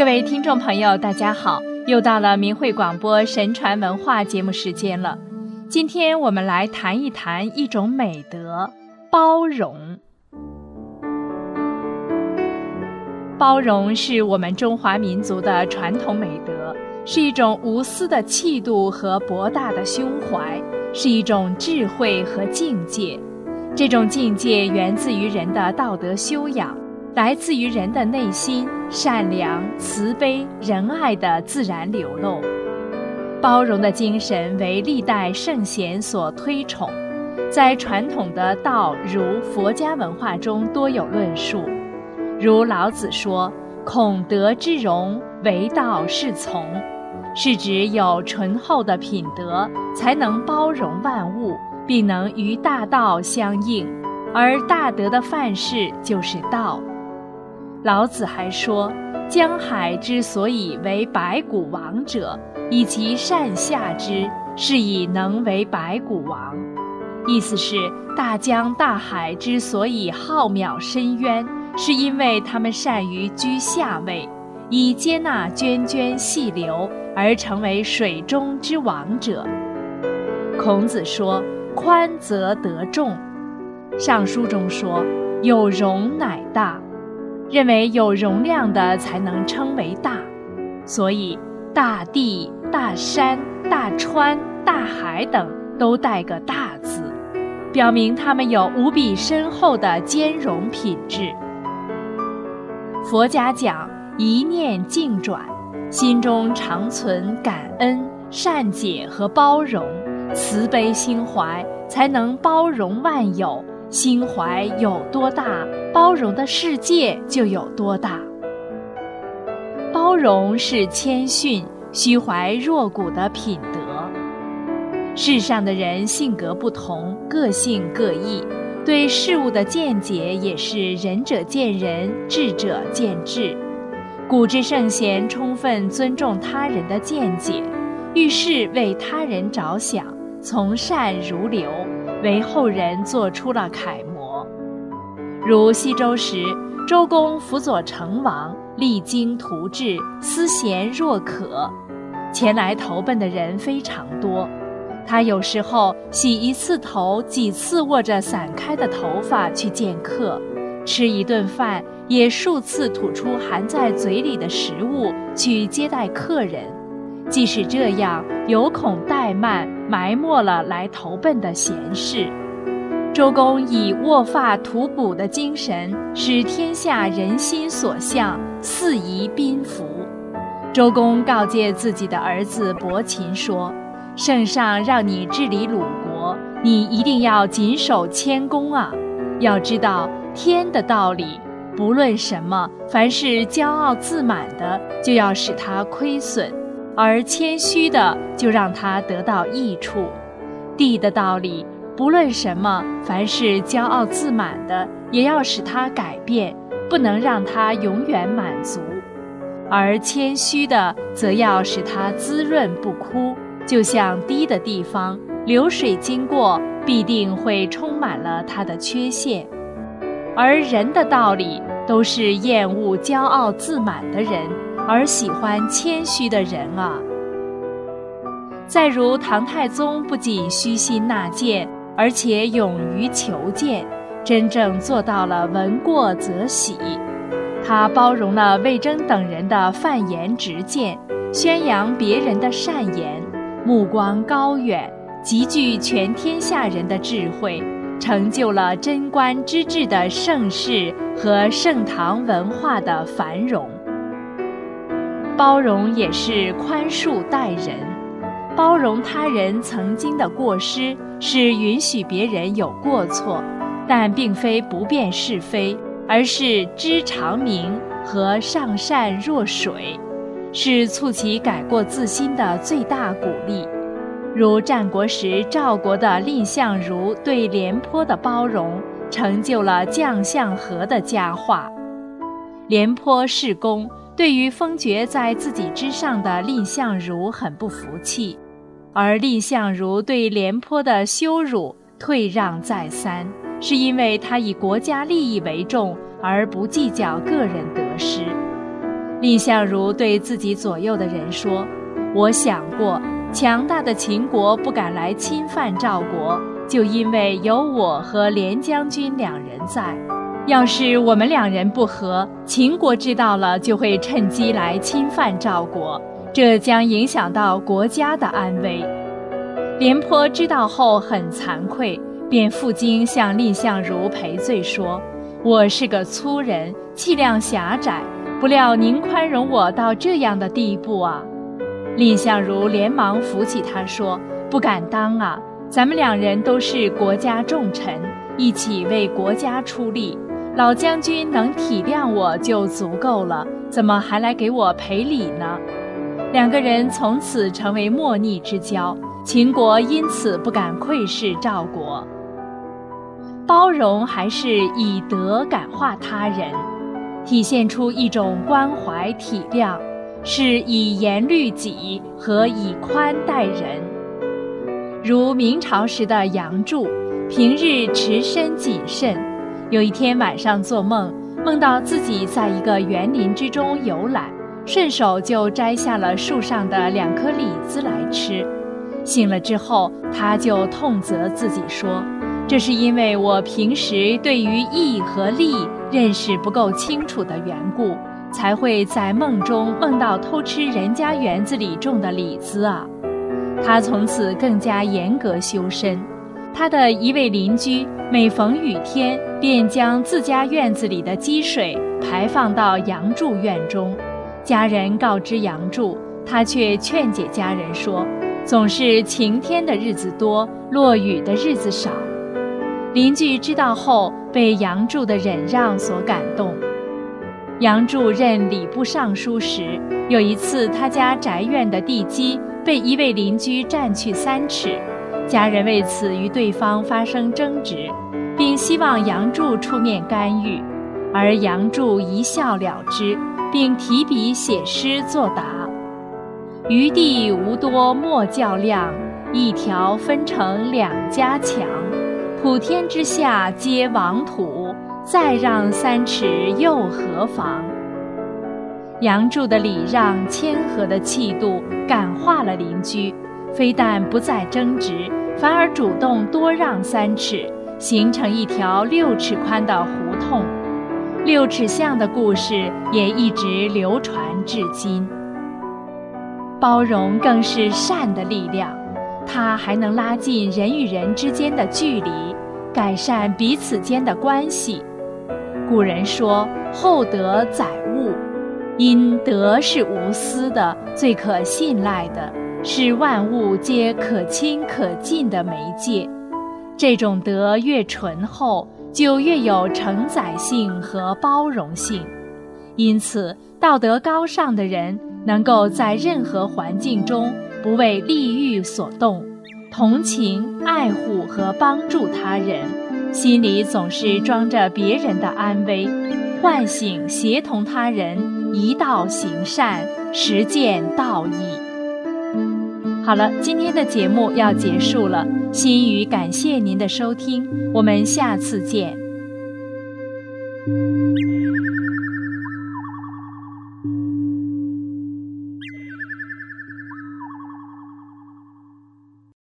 各位听众朋友，大家好！又到了明慧广播神传文化节目时间了。今天我们来谈一谈一种美德——包容。包容是我们中华民族的传统美德，是一种无私的气度和博大的胸怀，是一种智慧和境界。这种境界源自于人的道德修养。来自于人的内心善良、慈悲、仁爱的自然流露，包容的精神为历代圣贤所推崇，在传统的道、儒、佛家文化中多有论述。如老子说：“孔德之容，为道是从”，是指有醇厚的品德，才能包容万物，并能与大道相应，而大德的范式就是道。老子还说：“江海之所以为百谷王者，以其善下之，是以能为百谷王。”意思是，大江大海之所以浩渺深渊，是因为他们善于居下位，以接纳涓涓细流而成为水中之王者。孔子说：“宽则得众。”《尚书》中说：“有容乃大。”认为有容量的才能称为大，所以大地、大山、大川、大海等都带个“大”字，表明他们有无比深厚的兼容品质。佛家讲一念境转，心中常存感恩、善解和包容、慈悲心怀，才能包容万有。心怀有多大，包容的世界就有多大。包容是谦逊、虚怀若谷的品德。世上的人性格不同，个性各异，对事物的见解也是仁者见仁，智者见智。古之圣贤充分尊重他人的见解，遇事为他人着想，从善如流。为后人做出了楷模，如西周时，周公辅佐成王，励精图治，思贤若渴，前来投奔的人非常多。他有时候洗一次头，几次握着散开的头发去见客，吃一顿饭也数次吐出含在嘴里的食物去接待客人。即使这样，有恐怠慢，埋没了来投奔的贤士。周公以握发图补的精神，使天下人心所向，四夷宾服。周公告诫自己的儿子伯禽说：“圣上让你治理鲁国，你一定要谨守谦恭啊！要知道天的道理，不论什么，凡是骄傲自满的，就要使他亏损。”而谦虚的，就让他得到益处。地的道理，不论什么，凡是骄傲自满的，也要使他改变，不能让他永远满足。而谦虚的，则要使他滋润不枯。就像低的地方，流水经过，必定会充满了它的缺陷。而人的道理，都是厌恶骄傲自满的人。而喜欢谦虚的人啊！再如唐太宗，不仅虚心纳谏，而且勇于求见，真正做到了闻过则喜。他包容了魏征等人的犯言直谏，宣扬别人的善言，目光高远，集聚全天下人的智慧，成就了贞观之治的盛世和盛唐文化的繁荣。包容也是宽恕待人，包容他人曾经的过失，是允许别人有过错，但并非不辨是非，而是知常明和上善若水，是促其改过自新的最大鼓励。如战国时赵国的蔺相如对廉颇的包容，成就了将相和的佳话。廉颇是公。对于封爵在自己之上的蔺相如很不服气，而蔺相如对廉颇的羞辱退让再三，是因为他以国家利益为重，而不计较个人得失。蔺相如对自己左右的人说：“我想过，强大的秦国不敢来侵犯赵国，就因为有我和廉将军两人在。要是我们两人不和，秦国知道了就会趁机来侵犯赵国，这将影响到国家的安危。”廉颇知道后很惭愧，便赴京向蔺相如赔罪说：“我是个粗人，气量狭窄。”不料您宽容我到这样的地步啊！蔺相如连忙扶起他说：“不敢当啊，咱们两人都是国家重臣，一起为国家出力，老将军能体谅我就足够了，怎么还来给我赔礼呢？”两个人从此成为莫逆之交，秦国因此不敢窥视赵国。包容还是以德感化他人。体现出一种关怀体谅，是以严律己和以宽待人。如明朝时的杨柱，平日持身谨慎，有一天晚上做梦，梦到自己在一个园林之中游览，顺手就摘下了树上的两颗李子来吃。醒了之后，他就痛责自己说。这是因为我平时对于义和利认识不够清楚的缘故，才会在梦中梦到偷吃人家园子里种的李子啊。他从此更加严格修身。他的一位邻居每逢雨天，便将自家院子里的积水排放到杨柱院中。家人告知杨柱，他却劝解家人说：“总是晴天的日子多，落雨的日子少。”邻居知道后，被杨柱的忍让所感动。杨柱任礼部尚书时，有一次他家宅院的地基被一位邻居占去三尺，家人为此与对方发生争执，并希望杨柱出面干预，而杨柱一笑了之，并提笔写诗作答：“余地无多莫较量，一条分成两家强。”普天之下皆王土，再让三尺又何妨？杨柱的礼让、谦和的气度感化了邻居，非但不再争执，反而主动多让三尺，形成一条六尺宽的胡同。六尺巷的故事也一直流传至今。包容更是善的力量。它还能拉近人与人之间的距离，改善彼此间的关系。古人说：“厚德载物”，因德是无私的、最可信赖的，是万物皆可亲可近的媒介。这种德越醇厚，就越有承载性和包容性。因此，道德高尚的人能够在任何环境中。不为利欲所动，同情、爱护和帮助他人，心里总是装着别人的安危，唤醒、协同他人，一道行善，实践道义。好了，今天的节目要结束了，心语感谢您的收听，我们下次见。